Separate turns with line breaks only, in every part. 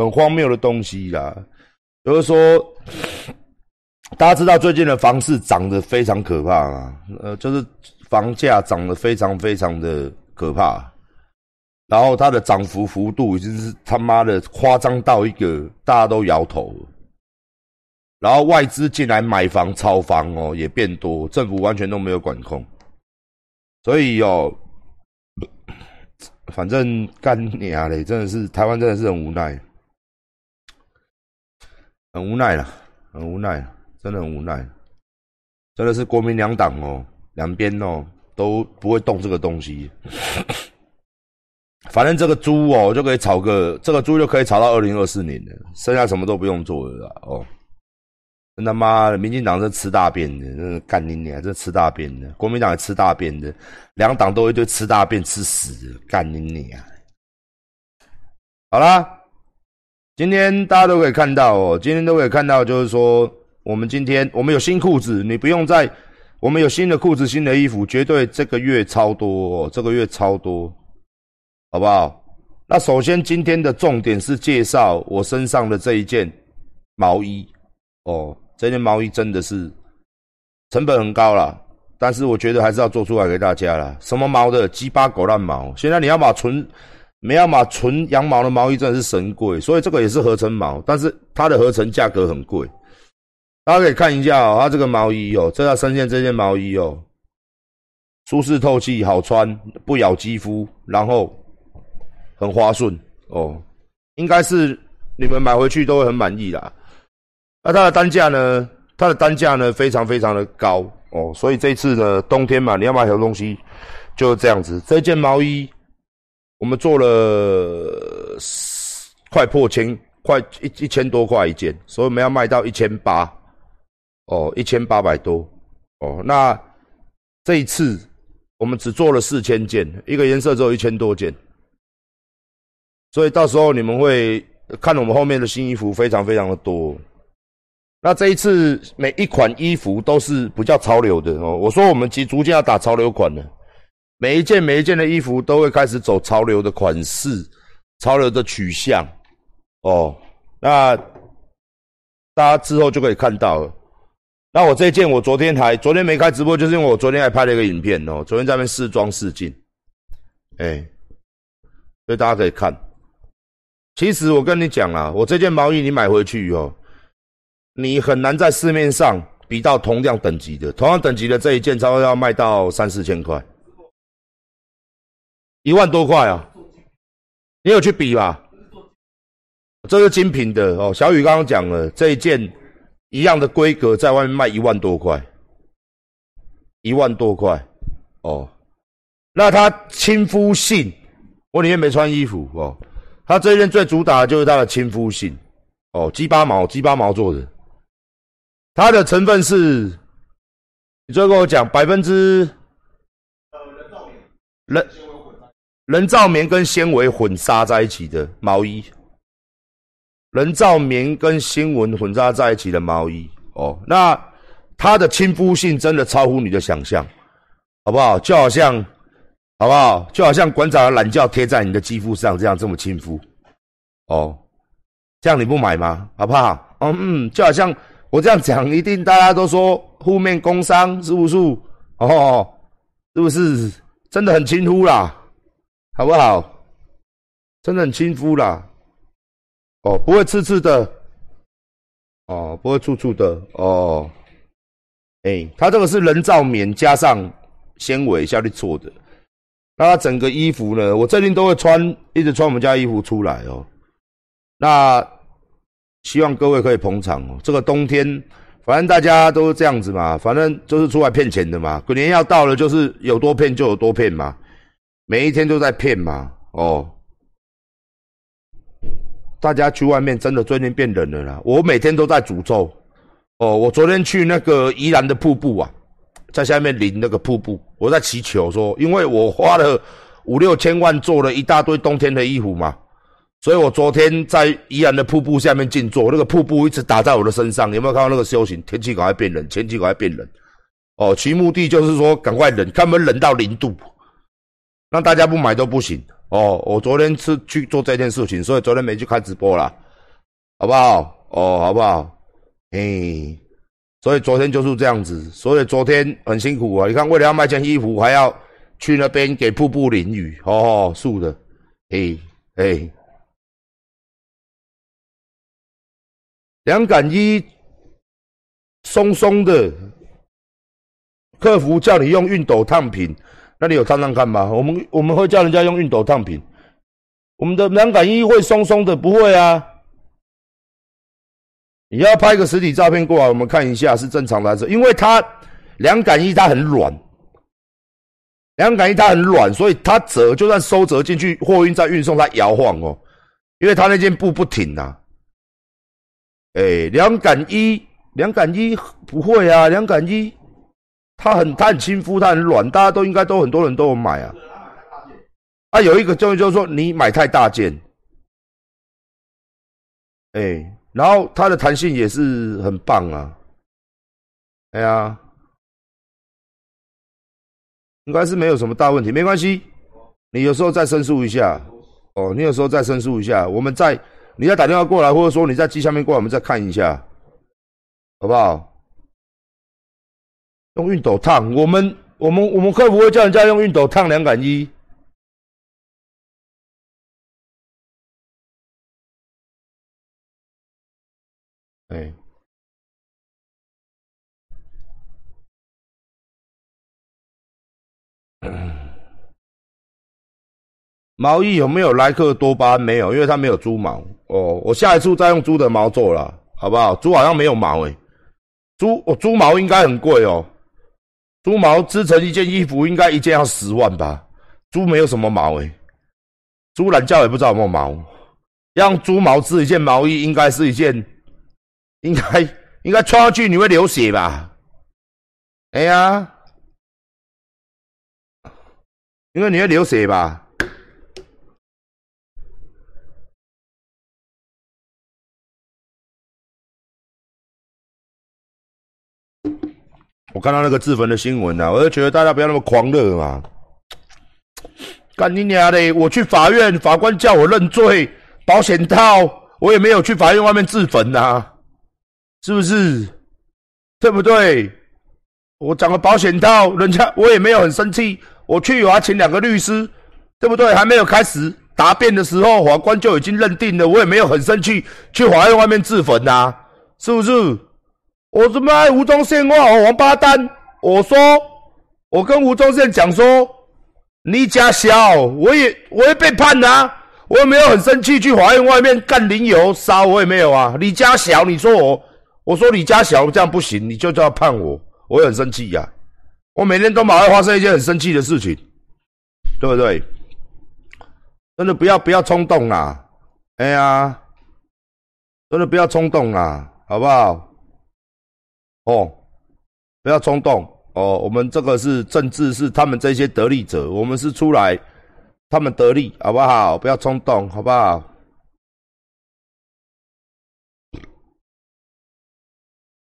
很荒谬的东西啦。就是说，大家知道最近的房市涨得非常可怕吗？呃，就是房价涨得非常非常的可怕，然后它的涨幅幅度已经是他妈的夸张到一个大家都摇头。然后外资进来买房炒房哦，也变多，政府完全都没有管控，所以哦，反正干你啊嘞，真的是台湾真的是很无奈，很无奈了，很无奈，真的很无奈，真的是国民两党哦，两边哦都不会动这个东西，反正这个猪哦就可以炒个，这个猪就可以炒到二零二四年了，剩下什么都不用做了哦。真他妈的，民进党是吃大便的，真是干你娘！这吃大便的，国民党也吃大便的，两党都一堆吃大便吃屎的，干你娘！好啦，今天大家都可以看到哦，今天都可以看到，就是说，我们今天我们有新裤子，你不用再，我们有新的裤子、新的衣服，绝对这个月超多，哦，这个月超多，好不好？那首先今天的重点是介绍我身上的这一件毛衣。哦，这件毛衣真的是成本很高了，但是我觉得还是要做出来给大家了。什么毛的？鸡巴狗烂毛！现在你要把纯，没要买纯羊毛的毛衣，真的是神贵。所以这个也是合成毛，但是它的合成价格很贵。大家可以看一下哦，它这个毛衣哦，这条深线这件毛衣哦，舒适透气，好穿，不咬肌肤，然后很滑顺哦，应该是你们买回去都会很满意啦。那它的单价呢？它的单价呢，非常非常的高哦。所以这次呢，冬天嘛，你要买很多东西，就是这样子。这件毛衣我们做了快破千，快一一千多块一件，所以我们要卖到一千八哦，一千八百多哦。那这一次我们只做了四千件，一个颜色只有一千多件，所以到时候你们会看我们后面的新衣服非常非常的多。那这一次每一款衣服都是比较潮流的哦。我说我们其实逐渐要打潮流款了，每一件每一件的衣服都会开始走潮流的款式、潮流的取向哦。那大家之后就可以看到了。那我这件我昨天还昨天没开直播，就是因为我昨天还拍了一个影片哦。昨天在那边试装试镜，哎，所以大家可以看。其实我跟你讲啊，我这件毛衣你买回去以后。你很难在市面上比到同样等级的，同样等级的这一件，差不多要卖到三四千块，一万多块啊！你有去比吧？这是精品的哦。小雨刚刚讲了，这一件一样的规格，在外面卖一万多块，一万多块哦。那它亲肤性，我里面没穿衣服哦。它这件最主打的就是它的亲肤性哦，鸡巴毛，鸡巴毛做的。它的成分是，你最后跟我讲百分之呃，人造棉人人造棉跟纤维混杂在一起的毛衣，人造棉跟纤维混杂在一起的毛衣哦，那它的亲肤性真的超乎你的想象，好不好？就好像，好不好？就好像馆长的懒觉贴在你的肌肤上，这样这么亲肤，哦，这样你不买吗？好不好？嗯嗯，就好像。我这样讲，一定大家都说负面工伤是不是？哦，是不是真的很亲肤啦？好不好？真的很亲肤啦。哦，不会刺刺的。哦，不会粗粗的。哦，哎，它这个是人造棉加上纤维下去做的。那它整个衣服呢？我最近都会穿，一直穿我们家衣服出来哦。那。希望各位可以捧场哦。这个冬天，反正大家都是这样子嘛，反正就是出来骗钱的嘛。过年要到了，就是有多骗就有多骗嘛，每一天都在骗嘛。哦，大家去外面真的最近变冷了啦。我每天都在诅咒。哦，我昨天去那个宜兰的瀑布啊，在下面淋那个瀑布，我在祈求说，因为我花了五六千万做了一大堆冬天的衣服嘛。所以我昨天在宜兰的瀑布下面静坐，那个瀑布一直打在我的身上。有没有看到那个修行？天气赶快变冷，天气赶快变冷。哦，其目的就是说赶快冷，看不冷到零度，让大家不买都不行。哦，我昨天是去做这件事情，所以昨天没去开直播啦。好不好？哦，好不好？嘿，所以昨天就是这样子，所以昨天很辛苦啊。你看，为了要卖件衣服，还要去那边给瀑布淋雨，哦，是的，嘿哎，凉感衣松松的，客服叫你用熨斗烫平，那你有烫烫看吗？我们我们会叫人家用熨斗烫平，我们的凉感衣会松松的，不会啊。你要拍个实体照片过来，我们看一下是正常的还是？因为它凉感衣它很软，凉感衣它很软，所以它折就算收折进去，货运再运送它摇晃哦，因为它那件布不挺呐。哎，凉感衣，凉感衣不会啊，凉感衣它很它很亲肤，它很软，大家都应该都很多人都有买啊。啊，有一个就是就是说你买太大件，哎。然后它的弹性也是很棒啊，哎呀，应该是没有什么大问题，没关系，你有时候再申诉一下，哦，你有时候再申诉一下，我们再你再打电话过来，或者说你在机下面过来，我们再看一下，好不好？用熨斗烫，我们我们我们客服会叫人家用熨斗烫凉感衣。哎，毛衣有没有莱克多巴胺？没有，因为它没有猪毛。哦，我下一次再用猪的毛做了，好不好？猪好像没有毛诶，猪哦，猪毛应该很贵哦。猪毛织成一件衣服，应该一件要十万吧？猪没有什么毛诶，猪懒觉也不知道有没有毛。让猪毛织一件毛衣，应该是一件。应该应该穿上去你会流血吧？哎呀，因为你会流血吧？我看到那个自焚的新闻啊，我就觉得大家不要那么狂热嘛。干你娘的！我去法院，法官叫我认罪，保险套我也没有去法院外面自焚呐。是不是？对不对？我讲个保险套，人家我也没有很生气。我去，我要请两个律师，对不对？还没有开始答辩的时候，法官就已经认定了，我也没有很生气，去法院外面自焚呐，是不是？我他妈吴宗宪话，王八蛋！我说，我跟吴宗宪讲说，你家小，我也我也被判啊，我也没有很生气，去法院外面干零油烧，我也没有啊。你家小，你说我？我说你家小这样不行，你就要判我，我也很生气呀！我每天都马上发生一件很生气的事情，对不对？真的不要不要冲动啦！哎呀，真的不要冲动啦，好不好？哦，不要冲动哦！我们这个是政治，是他们这些得利者，我们是出来他们得利，好不好？不要冲动，好不好？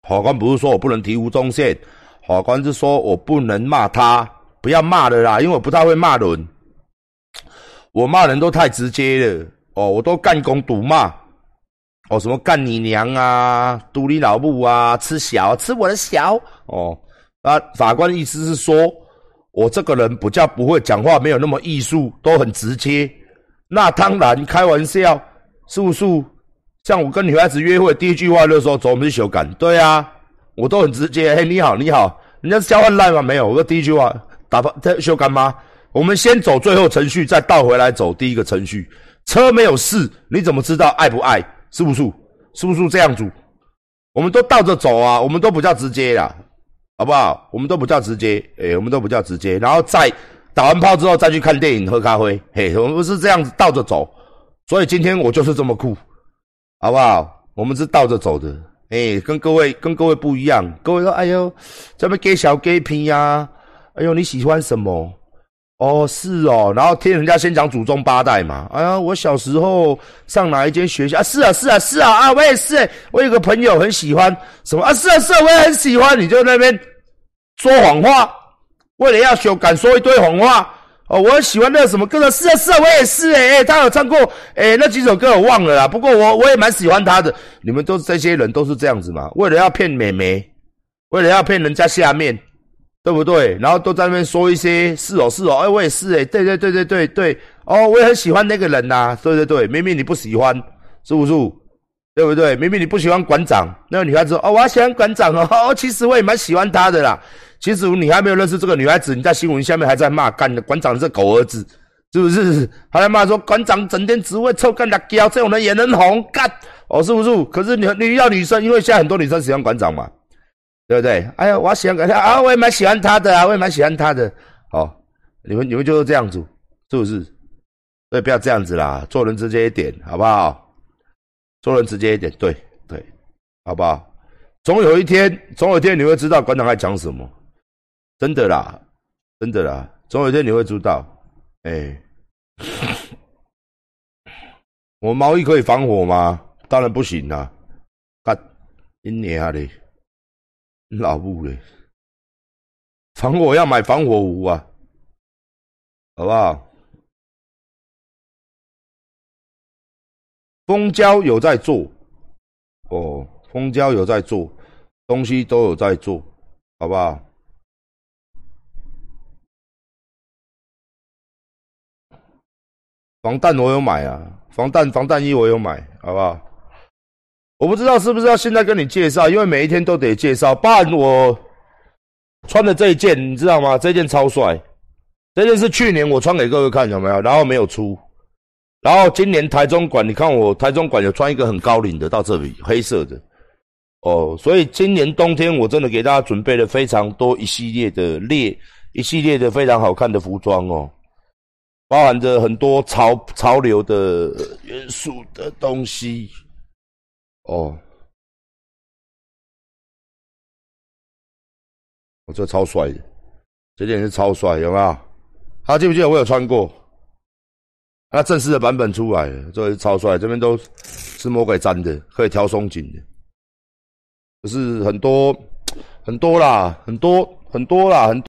法官不是说我不能提吴宗宪，法官是说我不能骂他，不要骂了啦，因为我不太会骂人，我骂人都太直接了哦，我都干公赌骂哦，什么干你娘啊，赌你老母啊，吃小吃我的小哦，那法官意思是说我这个人比较不会讲话，没有那么艺术，都很直接，那当然开玩笑，是不是？像我跟女孩子约会，第一句话就说：“走，我们去修改。”对啊，我都很直接。嘿，你好，你好，人家是交换赖吗？没有，我说第一句话打发在修改吗？我们先走最后程序，再倒回来走第一个程序。车没有事，你怎么知道爱不爱？是不是？是不是这样子？我们都倒着走啊，我们都不叫直接啦，好不好？我们都不叫直接，哎，我们都不叫直接。然后再打完炮之后再去看电影、喝咖啡，嘿，我们不是这样子倒着走。所以今天我就是这么酷。好不好？我们是倒着走的，哎，跟各位跟各位不一样。各位说，哎呦，这么给小给皮呀？哎呦，你喜欢什么？哦，是哦。然后听人家先讲祖宗八代嘛。哎呀，我小时候上哪一间学校啊？是啊，是啊，是啊啊！我也是，我有个朋友很喜欢什么啊？是啊，是啊，我也很喜欢。你就那边说谎话，为了要修，敢说一堆谎话，哦，我很喜欢那个什么歌的，是啊是啊，我也是哎哎，他有唱过哎那几首歌我忘了啦，不过我我也蛮喜欢他的。你们都是这些人都是这样子嘛？为了要骗美眉，为了要骗人家下面，对不对？然后都在那边说一些是哦是哦，哎我也是哎，对对对对对对，哦我也很喜欢那个人呐，对对对，明明你不喜欢，是不是？对不对？明明你不喜欢馆长，那个女孩子哦，我喜欢馆长哦，哦其实我也蛮喜欢他的啦。其实你还没有认识这个女孩子，你在新闻下面还在骂干馆长是狗儿子，是不是？还在骂说馆长整天只会臭干辣椒，这种人也能红干哦，是不是？可是你你要女生，因为现在很多女生喜欢馆长嘛，对不对？哎呀，我喜欢他啊，我也蛮喜欢他的啊，我也蛮喜欢他的。好，你们你们就是这样子，是不是？所以不要这样子啦，做人直接一点，好不好？做人直接一点，对对，好不好？总有一天，总有一天你会知道馆长在讲什么。真的啦，真的啦，总有一天你会知道。哎，我毛衣可以防火吗？当然不行啦！干，你娘嘞，老母嘞，防火要买防火壶啊，好不好？蜂胶有在做，哦，蜂胶有在做，东西都有在做，好不好？防弹我有买啊，防弹防弹衣我有买，好不好？我不知道是不是要现在跟你介绍，因为每一天都得介绍。不然我穿的这一件，你知道吗？这件超帅，这件是去年我穿给各位看有没有？然后没有出，然后今年台中馆，你看我台中馆有穿一个很高领的到这里，黑色的哦。所以今年冬天我真的给大家准备了非常多一系列的列，一系列的非常好看的服装哦。包含着很多潮潮流的元素的东西，哦，我这超帅的，这件是超帅，有没有？他记不记得我有穿过？那正式的版本出来了，这是超帅，这边都是魔鬼粘的，可以调松紧的，就是很多很多啦，很多很多啦，很。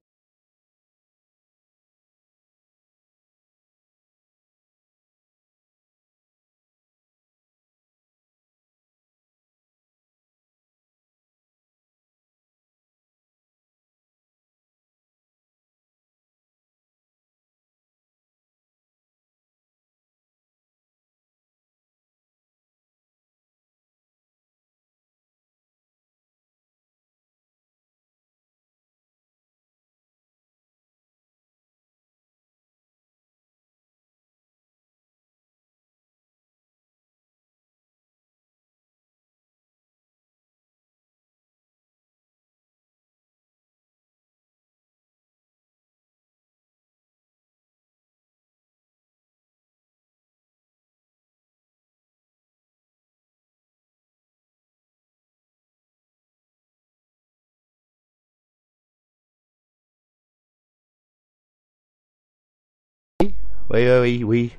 喂喂喂喂，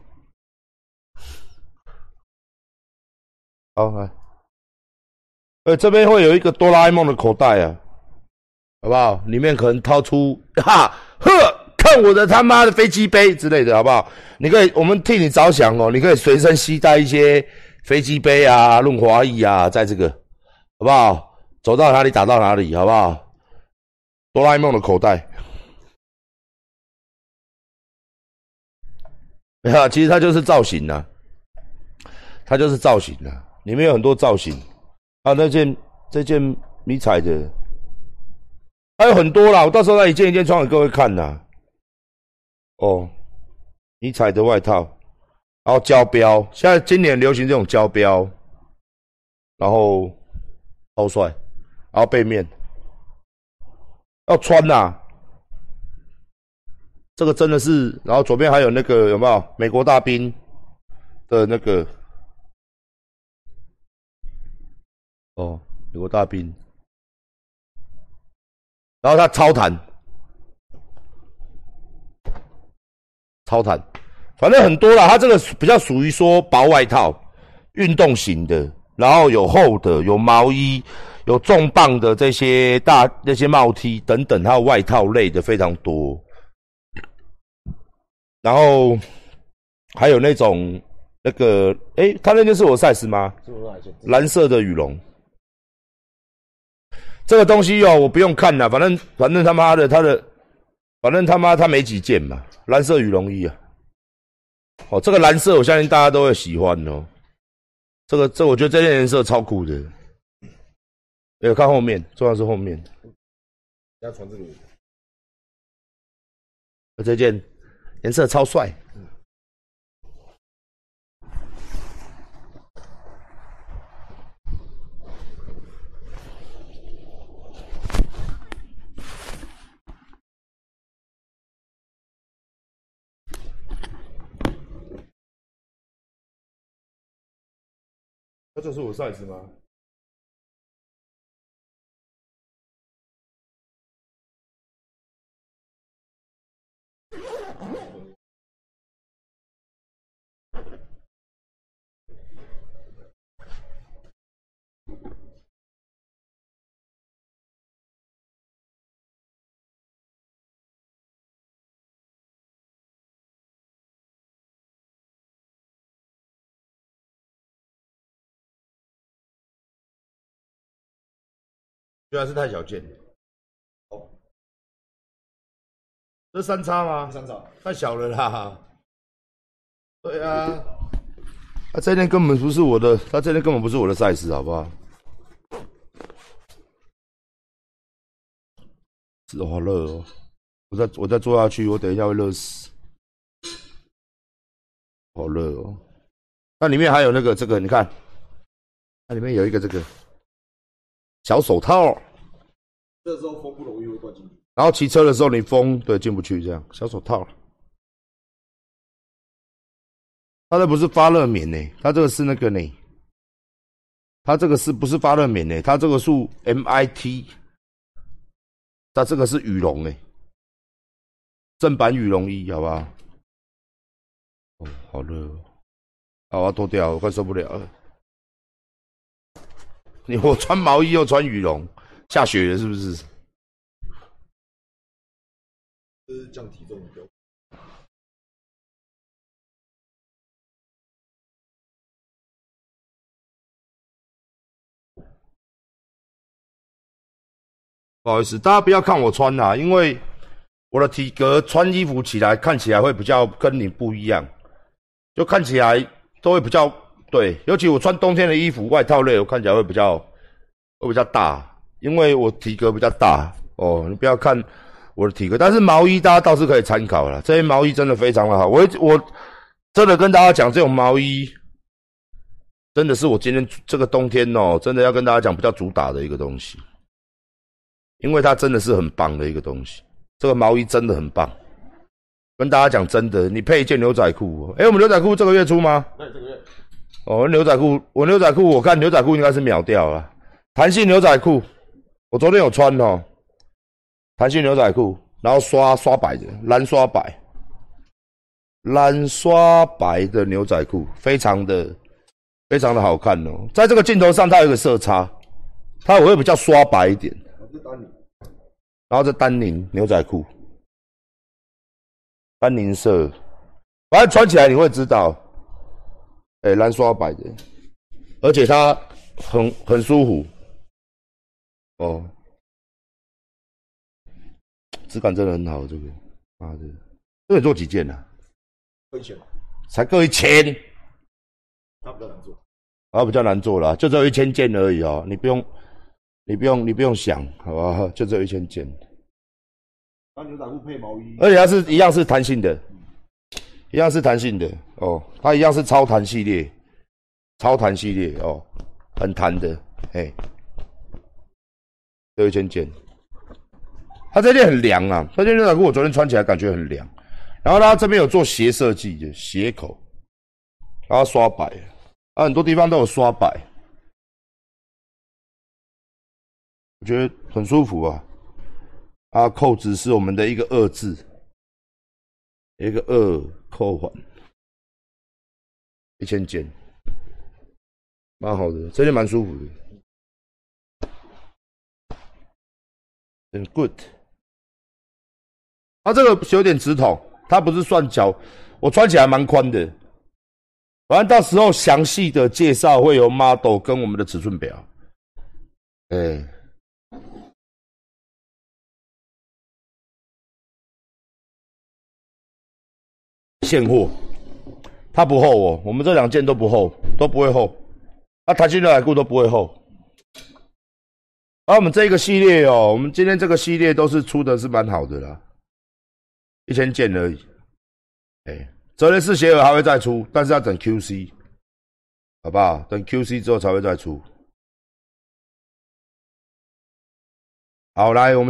好来，呃，这边会有一个哆啦 A 梦的口袋啊，好不好？里面可能掏出 哈呵，看我的他妈的飞机杯之类的，好不好？你可以，我们替你着想哦，你可以随身携带一些飞机杯啊、润滑液啊，在这个，好不好？走到哪里打到哪里，好不好？哆啦 A 梦的口袋。啊，其实它就是造型呐，它就是造型呐，里面有很多造型啊。那件这件迷彩的，还有很多啦，我到时候再一件一件穿给各位看呐。哦，迷彩的外套，然后胶标，现在今年流行这种胶标，然后超帅，然后背面要穿呐。这个真的是，然后左边还有那个有没有美国大兵的那个？哦，美国大兵，然后他超弹，超弹，反正很多啦。它这个比较属于说薄外套，运动型的，然后有厚的，有毛衣，有重磅的这些大那些帽 T 等等，还有外套类的非常多。然后还有那种那个，哎，他那件是我 size 吗？蓝色的羽绒。这个东西哦，我不用看了，反正反正他妈的，他的，反正他妈他没几件嘛，蓝色羽绒衣啊。哦，这个蓝色我相信大家都会喜欢哦。这个这我觉得这件颜色超酷的。有看后面，重要是后面。
要穿这个。
这件颜色超帅。那这是我 size 吗？居然是太小件，哦，这三叉吗？
三叉
太小了啦。对啊，他这件根本不是我的，他这件根本不是我的 size，好不好？是好热哦，我再我再坐下去，我等一下会热死。好热哦，那里面还有那个这个，你看，那里面有一个这个。小手套，
这时候风不容易会灌进去。
然后骑车的时候，你风对进不去，这样小手套。它这不是发热棉呢，它这个是那个呢，它这个是不是发热棉呢？它这个是 MIT，它这个是羽绒哎，正版羽绒衣，好不好？哦，好热，啊，我要脱掉，我快受不了了。你 我穿毛衣又穿羽绒，下雪了是不是？
这是降体重的。
不好意思，大家不要看我穿啦，因为我的体格穿衣服起来看起来会比较跟你不一样，就看起来都会比较。对，尤其我穿冬天的衣服，外套类，我看起来会比较会比较大，因为我体格比较大哦。你不要看我的体格，但是毛衣大家倒是可以参考了。这些毛衣真的非常的好，我我真的跟大家讲，这种毛衣真的是我今天这个冬天哦，真的要跟大家讲比较主打的一个东西，因为它真的是很棒的一个东西。这个毛衣真的很棒，跟大家讲真的，你配一件牛仔裤，哎，我们牛仔裤这个月出吗？
对，这个月。
哦，牛仔裤，我牛仔裤，我看牛仔裤应该是秒掉了。弹性牛仔裤，我昨天有穿哦。弹性牛仔裤，然后刷刷白的，蓝刷白，蓝刷白的牛仔裤，非常的非常的好看哦。在这个镜头上，它有一个色差，它我会比较刷白一点。然后这丹宁牛仔裤，丹宁色，反正穿起来你会知道。哎，蓝刷白的，而且它很很舒服，哦，质感真的很好。这个，妈的，这个做几件呢？
各一千，
才够一千，
它比较难做，
啊，比较难做了，就只有一千件而已哦，你不用，你不用，你不用想，好吧？就只有一千件。
那牛仔裤配毛衣，
而且它是一样是弹性的。一样是弹性的哦，它一样是超弹系列，超弹系列哦，很弹的，哎，有一件件，它这件很凉啊，这件牛仔裤我昨天穿起来感觉很凉，然后它这边有做斜设计的斜口，然后刷白，啊，很多地方都有刷白，我觉得很舒服啊，啊，扣子是我们的一个二字。一个二扣环，一千件，蛮好的，这件蛮舒服的，很 good。它这个有点直筒，它不是算脚，我穿起来蛮宽的。反正到时候详细的介绍会有 model 跟我们的尺寸表。哎，现货，它不厚哦，我们这两件都不厚，都不会厚。啊，弹性牛仔裤都不会厚。而我们这个系列哦，我们今天这个系列都是出的是蛮好的啦，一千件而已。哎。泽雷斯鞋盒还会再出，但是要等 QC，好不好？等 QC 之后才会再出。好，来，我们先。